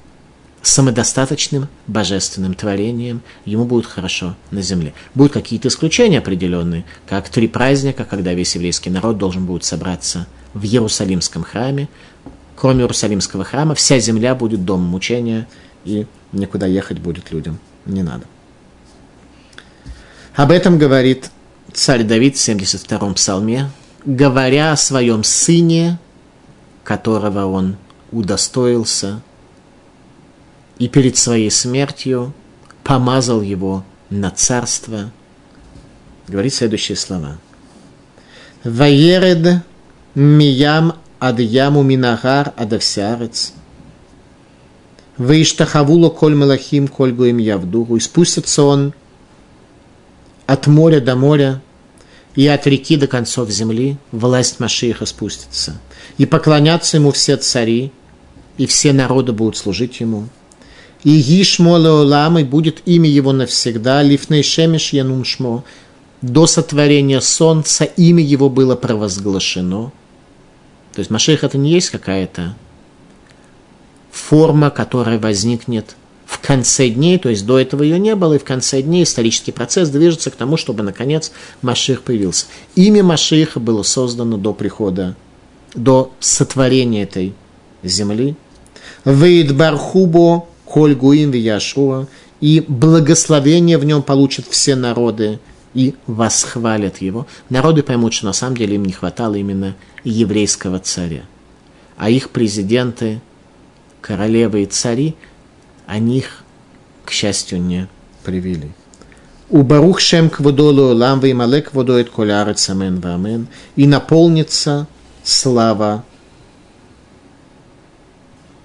самодостаточным божественным творением, ему будет хорошо на земле. Будут какие-то исключения определенные, как три праздника, когда весь еврейский народ должен будет собраться в Иерусалимском храме. Кроме Иерусалимского храма, вся земля будет домом учения, и никуда ехать будет людям не надо. Об этом говорит царь Давид в 72-м псалме, говоря о своем сыне, которого он удостоился, и перед своей смертью помазал его на царство, говорит следующие слова. «Ваеред миям ад яму минагар адавсярец, Ваиштахавуло коль малахим, коль гуим явдуру. И спустится он от моря до моря, и от реки до концов земли власть Машииха спустится. И поклонятся ему все цари, и все народы будут служить ему. И Гишмо Леолам, и будет имя его навсегда, Лифней Шемеш Янум Шмо, до сотворения солнца имя его было провозглашено. То есть Машех это не есть какая-то форма, которая возникнет в конце дней, то есть до этого ее не было, и в конце дней исторический процесс движется к тому, чтобы, наконец, Маших появился. Имя Машиха было создано до прихода, до сотворения этой земли. Вейд Бархубо, Коль Гуин Яшуа, и благословение в нем получат все народы, и восхвалят его. Народы поймут, что на самом деле им не хватало именно еврейского царя. А их президенты, королевы и цари – они их, к счастью, не привели. У Барух Шем Кводолу Лам Веймалек Водоет Колярец Амен Вамен и наполнится слава,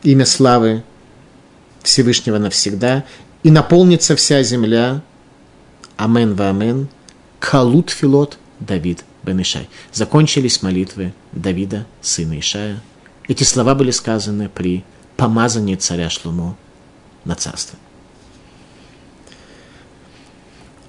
имя славы Всевышнего навсегда, и наполнится вся земля, Амен Вамен, Калут Филот Давид бен Ишай. Закончились молитвы Давида, сына Ишая. Эти слова были сказаны при помазании царя Шлумо на царство.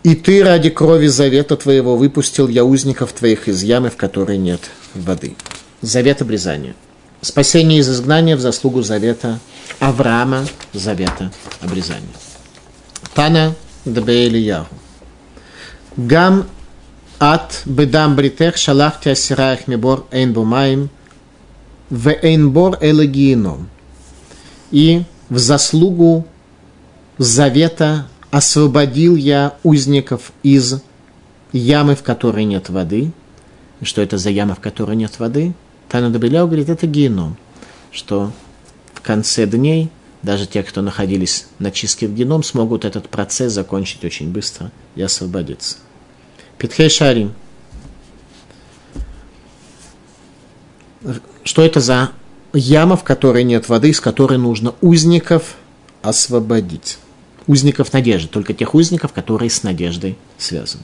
И ты ради крови завета твоего выпустил я узников твоих из ямы, в которой нет воды. Завет обрезания. Спасение из изгнания в заслугу завета Авраама, завета обрезания. Тана Дабеэлияху. Гам ат бедам бритех шалахти асираях мибор эйн бумаем в эйн бор. И в заслугу завета освободил я узников из ямы, в которой нет воды. Что это за яма, в которой нет воды? Тана Дабеляу говорит, это геном, что в конце дней даже те, кто находились на чистке в геном, смогут этот процесс закончить очень быстро и освободиться. Питхей Шарим. Что это за яма, в которой нет воды, из которой нужно узников освободить. Узников надежды, только тех узников, которые с надеждой связаны.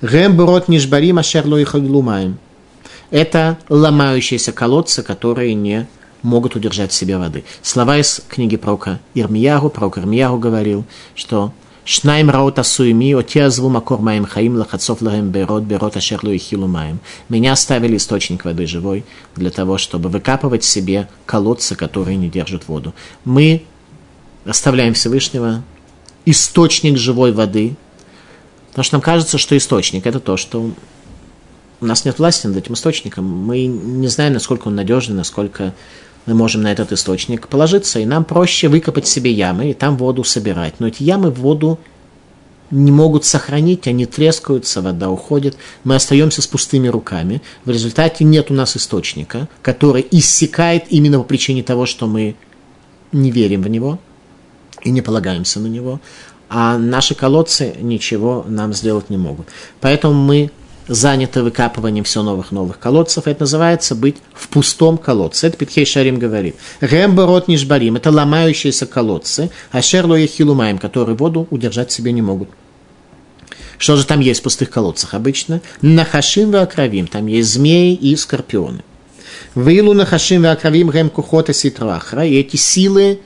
Ремброд нишбарим ашерло и Это ломающиеся колодцы, которые не могут удержать в себе воды. Слова из книги пророка Ирмиягу, пророк Ирмиягу говорил, что Шнайм раот асуими, отеазву макор маем хаим лахацов лагем берот, берот ашерлу и хилу маем. Меня оставили источник воды живой для того, чтобы выкапывать себе колодцы, которые не держат воду. Мы оставляем Всевышнего источник живой воды, потому что нам кажется, что источник – это то, что у нас нет власти над этим источником. Мы не знаем, насколько он надежный, насколько мы можем на этот источник положиться, и нам проще выкопать себе ямы и там воду собирать. Но эти ямы воду не могут сохранить, они трескаются, вода уходит, мы остаемся с пустыми руками. В результате нет у нас источника, который иссякает именно по причине того, что мы не верим в него и не полагаемся на него, а наши колодцы ничего нам сделать не могут. Поэтому мы заняты выкапыванием все новых новых колодцев. Это называется быть в пустом колодце. Это Питхей Шарим говорит. Ремборот нишбарим. Это ломающиеся колодцы. А шерло и хилумаем, которые воду удержать себе не могут. Что же там есть в пустых колодцах обычно? Нахашим и. Там есть змеи и скорпионы. Вилу нахашим и акравим гем кухота ситрахра. И эти силы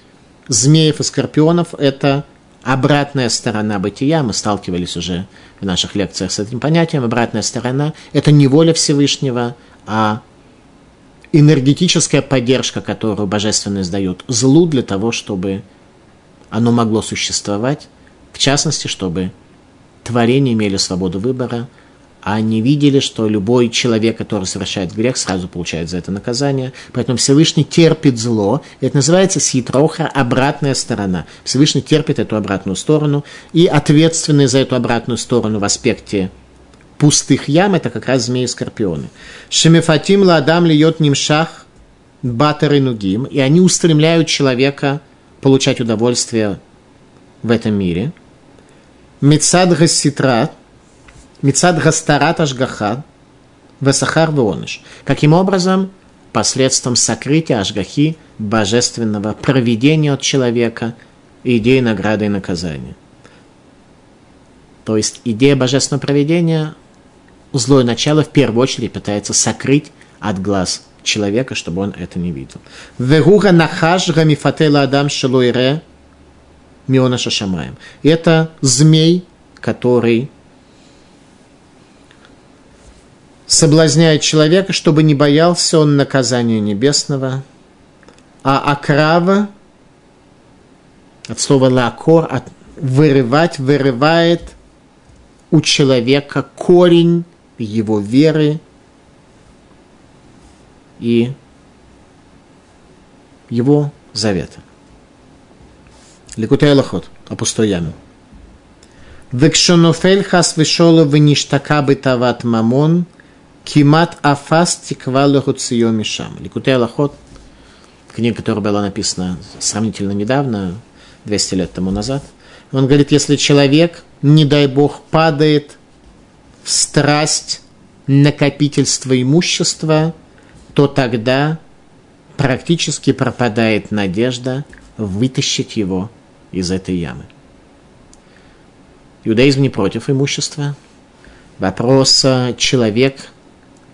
змеев и скорпионов – это обратная сторона бытия. Мы сталкивались уже в наших лекциях с этим понятием. Обратная сторона – это не воля Всевышнего, а энергетическая поддержка, которую божественность дает злу для того, чтобы оно могло существовать, в частности, чтобы творения имели свободу выбора – они видели, что любой человек, который совершает грех, сразу получает за это наказание. Поэтому Всевышний терпит зло. Это называется ситроха, обратная сторона. Всевышний терпит эту обратную сторону. И ответственный за эту обратную сторону в аспекте пустых ям, это как раз змеи и скорпионы. Шемефатим ладам льет нимшах батары нугим. И они устремляют человека получать удовольствие в этом мире. Мецад гаситрат – Мицад гастарат ашгаха весахар веоныш. Каким образом? Посредством сокрытия ашгахи, божественного проведения от человека, идеи награды и наказания. То есть идея божественного проведения, злое начало в первую очередь пытается сокрыть от глаз человека, чтобы он это не видел. Вегуга нахаш гамифатела адам шелуире миона шашамаем. Это змей, который соблазняет человека, чтобы не боялся он наказания небесного, а акрава, от слова лакор, от вырывать, вырывает у человека корень его веры и его завета. Ликутей Лохот, о пустой яме. Векшонофель хас вешоло веништака бытават мамон – Кимат Афас Тиква Лехуцио Мишам. Ликутей Аллахот, книга, которая была написана сравнительно недавно, 200 лет тому назад. Он говорит, если человек, не дай бог, падает в страсть накопительства имущества, то тогда практически пропадает надежда вытащить его из этой ямы. Иудаизм не против имущества. Вопрос человек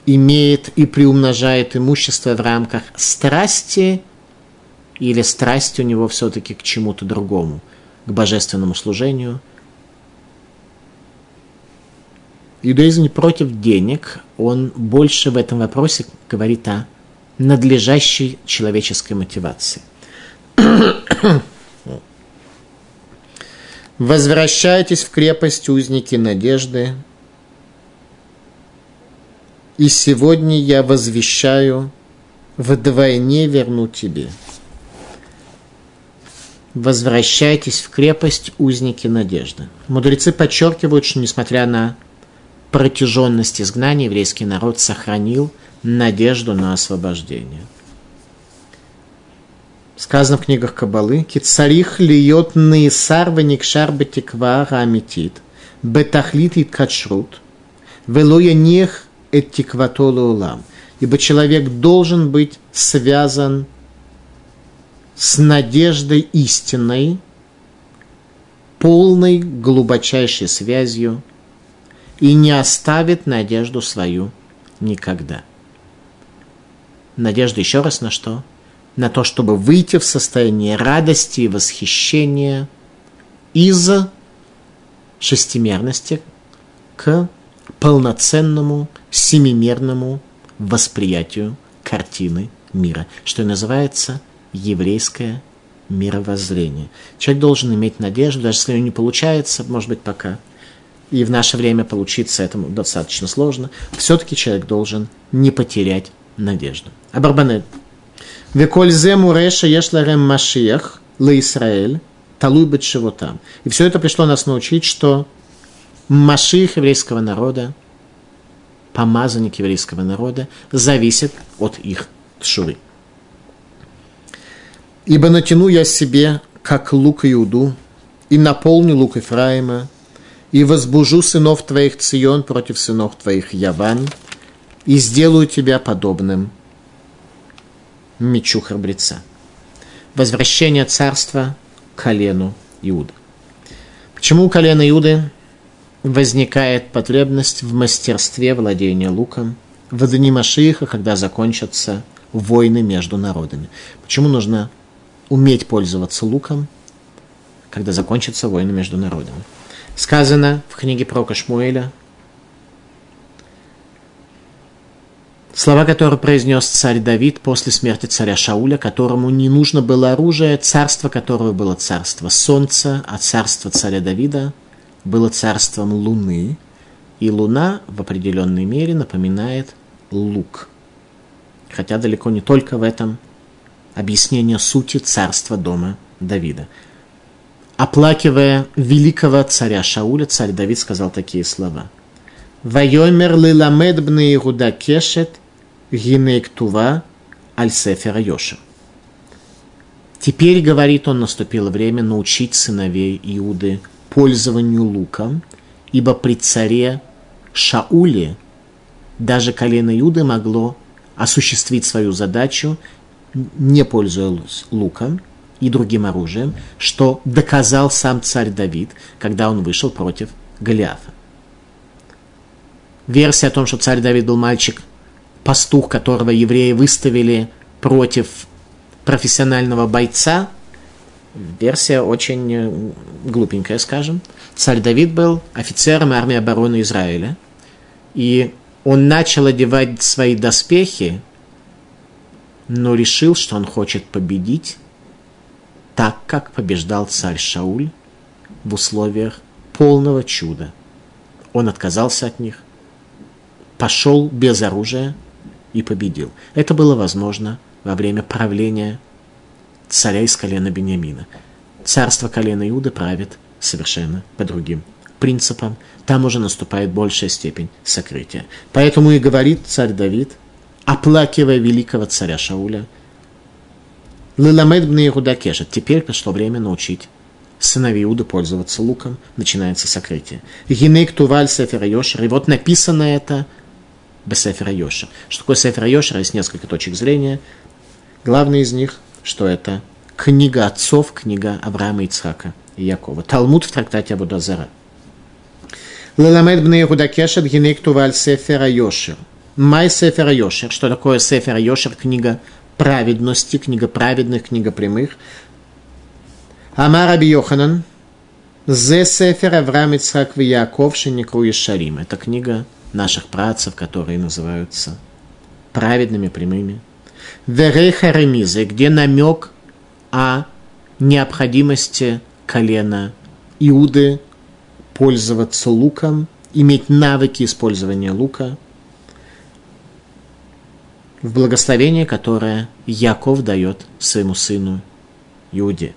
имеет и приумножает имущество в рамках страсти, или страсть у него все-таки к чему-то другому, к божественному служению. Иудаизм не против денег, он больше в этом вопросе говорит о надлежащей человеческой мотивации. Возвращайтесь в крепость узники надежды, и сегодня я возвещаю вдвойне верну тебе. Возвращайтесь в крепость узники надежды. Мудрецы подчеркивают, что несмотря на протяженность изгнания, еврейский народ сохранил надежду на освобождение. Сказано в книгах Кабалы, «Кицарих льет наисар веникшар бетиква рамитит, бетахлит и качрут, велоя нех эттикватолу улам. Ибо человек должен быть связан с надеждой истинной, полной глубочайшей связью и не оставит надежду свою никогда. Надежда еще раз на что? на то, чтобы выйти в состояние радости и восхищения из шестимерности к полноценному семимерному восприятию картины мира, что и называется еврейское мировоззрение. Человек должен иметь надежду, даже если у него не получается, может быть, пока, и в наше время получиться этому достаточно сложно, все-таки человек должен не потерять надежду. Абарбанель. Векользе муреша ешларем машиях ла Исраэль талуй там. И все это пришло нас научить, что маших еврейского народа, помазанник еврейского народа, зависит от их шуры. Ибо натяну я себе, как лук Иуду, и наполню лук Ефраима, и возбужу сынов твоих Цион против сынов твоих Яван, и сделаю тебя подобным мечу храбреца. Возвращение царства к колену Иуды. Почему у колена Иуды возникает потребность в мастерстве владения луком в дни Машиха, когда закончатся войны между народами? Почему нужно уметь пользоваться луком, когда закончатся войны между народами? Сказано в книге про Кашмуэля, Слова, которые произнес царь Давид после смерти царя Шауля, которому не нужно было оружие, царство которого было царство солнца, а царство царя Давида было царством луны. И луна в определенной мере напоминает лук. Хотя далеко не только в этом объяснение сути царства дома Давида. Оплакивая великого царя Шауля, царь Давид сказал такие слова. «Вайомер лиламед бне Иуда кешет, Гинейктува Аль-Сефера Йоша. Теперь, говорит он, наступило время научить сыновей Иуды пользованию луком, ибо при царе Шауле даже колено Иуды могло осуществить свою задачу, не пользуясь луком и другим оружием, что доказал сам царь Давид, когда он вышел против Голиафа. Версия о том, что царь Давид был мальчик пастух, которого евреи выставили против профессионального бойца, версия очень э, глупенькая, скажем. Царь Давид был офицером армии обороны Израиля, и он начал одевать свои доспехи, но решил, что он хочет победить так, как побеждал царь Шауль в условиях полного чуда. Он отказался от них, пошел без оружия – и победил. Это было возможно во время правления царя из колена Бениамина. Царство колена Иуда правит совершенно по другим принципам. Там уже наступает большая степень сокрытия. Поэтому и говорит царь Давид, оплакивая великого царя Шауля, Лиламед бне Иуда кешет. Теперь пришло время научить сыновей Иуда пользоваться луком. Начинается сокрытие. Гинейк туваль сефер И вот написано это Бесефера Йошер. Что такое Сефера Йошер? Есть несколько точек зрения. Главный из них, что это книга отцов, книга Авраама, Ицхака и Якова. Талмуд в трактате Абудазара. Леламед бне Иуда кешет гинек туваль Сефера Йошер. Май Сефера Йошер. Что такое Сефера Йошер? Книга праведности, книга праведных, книга прямых. Амар Аби Йоханан. Зе Сефер Авраам, Ицхак и Яков Шеникру Ешарим. Это книга наших працев, которые называются праведными, прямыми. Верейха ремизы, где намек о необходимости колена Иуды пользоваться луком, иметь навыки использования лука в благословение, которое Яков дает своему сыну Иуде.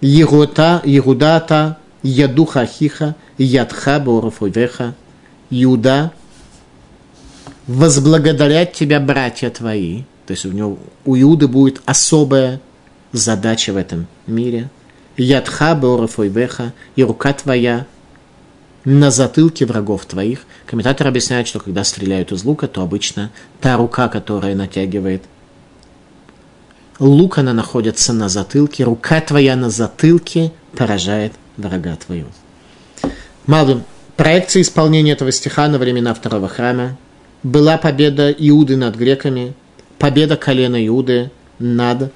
Егута, Егудата, Ядуха Хиха, Ядха Борфувеха, Иуда возблагодарять тебя, братья твои. То есть у него, у Иуды будет особая задача в этом мире. Ядха беорефойвеха, и рука твоя на затылке врагов твоих. Комментатор объясняет, что когда стреляют из лука, то обычно та рука, которая натягивает лук, она находится на затылке, рука твоя на затылке поражает врага твоего. Малым, проекция исполнения этого стиха на времена второго храма была победа Иуды над греками, победа колена Иуды над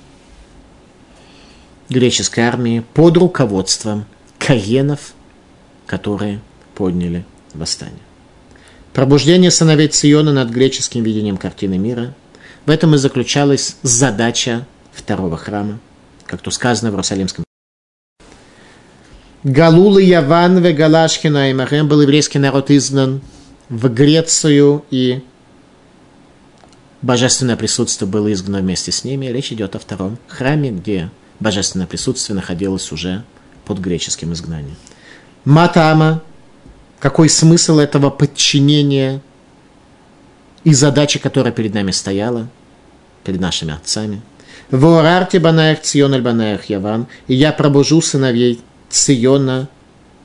греческой армии под руководством каенов, которые подняли восстание. Пробуждение сыновей Циона над греческим видением картины мира. В этом и заключалась задача второго храма, как то сказано в Иерусалимском. Галулы Яван ве Галашхина и Махем был еврейский народ изгнан в Грецию и божественное присутствие было изгнано вместе с ними. Речь идет о втором храме, где божественное присутствие находилось уже под греческим изгнанием. Матама, какой смысл этого подчинения и задачи, которая перед нами стояла, перед нашими отцами. Ворарте банаях цион аль банаях яван, и я пробужу сыновей Циона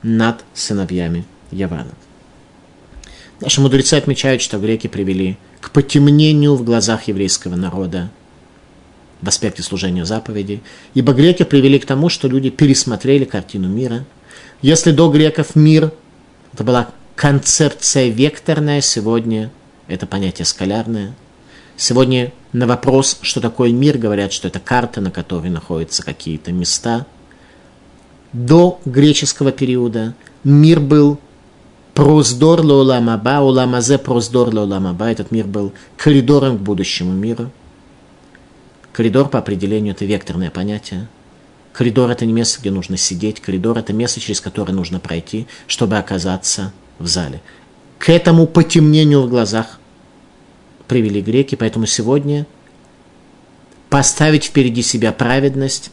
над сыновьями Явана. Наши мудрецы отмечают, что греки привели к потемнению в глазах еврейского народа в аспекте служения заповедей, ибо греки привели к тому, что люди пересмотрели картину мира. Если до греков мир – это была концепция векторная, сегодня это понятие скалярное. Сегодня на вопрос, что такое мир, говорят, что это карта, на которой находятся какие-то места. До греческого периода мир был проздор лоламаба, уламазе проздор лоламаба. Этот мир был коридором к будущему миру – Коридор по определению это векторное понятие. Коридор это не место, где нужно сидеть. Коридор это место, через которое нужно пройти, чтобы оказаться в зале. К этому потемнению в глазах привели греки, поэтому сегодня поставить впереди себя праведность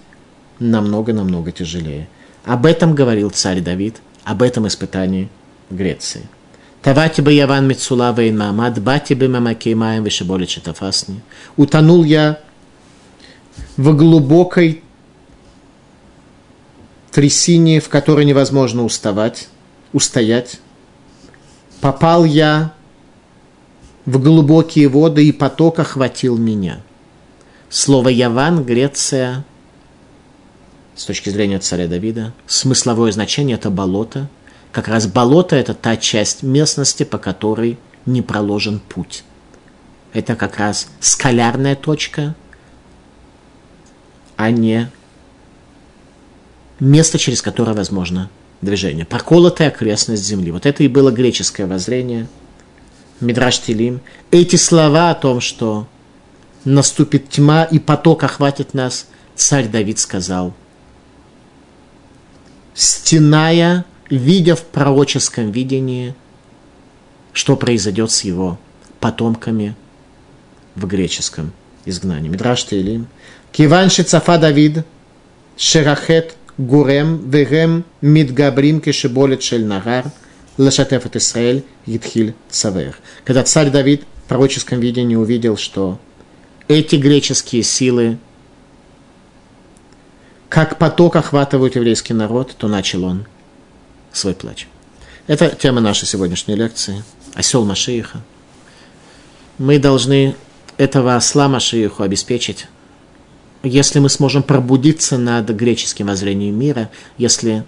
намного-намного тяжелее. Об этом говорил царь Давид, об этом испытании Греции. Тавати бы Яван Мицула Вейн Мамад, бати бы Мамакей Маем Вишеболи Читафасни. Утонул я в глубокой трясине, в которой невозможно уставать, устоять. Попал я в глубокие воды, и поток охватил меня. Слово «Яван», Греция, с точки зрения царя Давида, смысловое значение – это болото. Как раз болото – это та часть местности, по которой не проложен путь. Это как раз скалярная точка – а не место, через которое возможно движение. Проколотая окрестность земли. Вот это и было греческое воззрение. Мидраш Тилим. Эти слова о том, что наступит тьма и поток охватит нас, царь Давид сказал, стеная, видя в пророческом видении, что произойдет с его потомками в греческом изгнании. Мидраш Тейлим. Киванши цафа Давид, шерахет гурем, вегем мидгабрим кешеболет шель нагар, лешатеф от Исраэль, гитхиль цавер. Когда царь Давид в пророческом видении увидел, что эти греческие силы как поток охватывают еврейский народ, то начал он свой плач. Это тема нашей сегодняшней лекции. Осел Машииха. Мы должны этого осла Машииху обеспечить если мы сможем пробудиться над греческим воззрением мира, если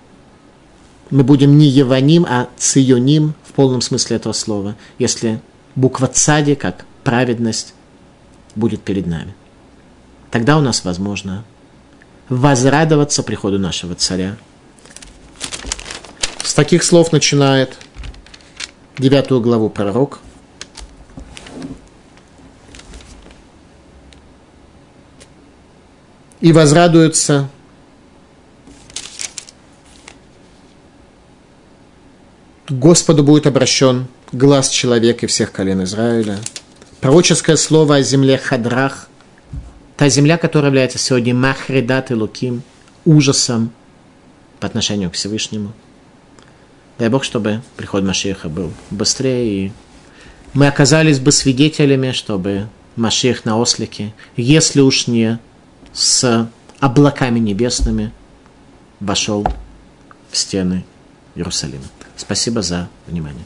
мы будем не Еваним, а Ционим в полном смысле этого слова, если буква Цади, как праведность, будет перед нами. Тогда у нас возможно возрадоваться приходу нашего царя. С таких слов начинает девятую главу пророк – и возрадуются Господу будет обращен глаз человека и всех колен Израиля. Пророческое слово о земле Хадрах, та земля, которая является сегодня Махредат и Луким, ужасом по отношению к Всевышнему. Дай Бог, чтобы приход Машеха был быстрее, и мы оказались бы свидетелями, чтобы Машех на ослике, если уж не с облаками небесными вошел в стены Иерусалима. Спасибо за внимание.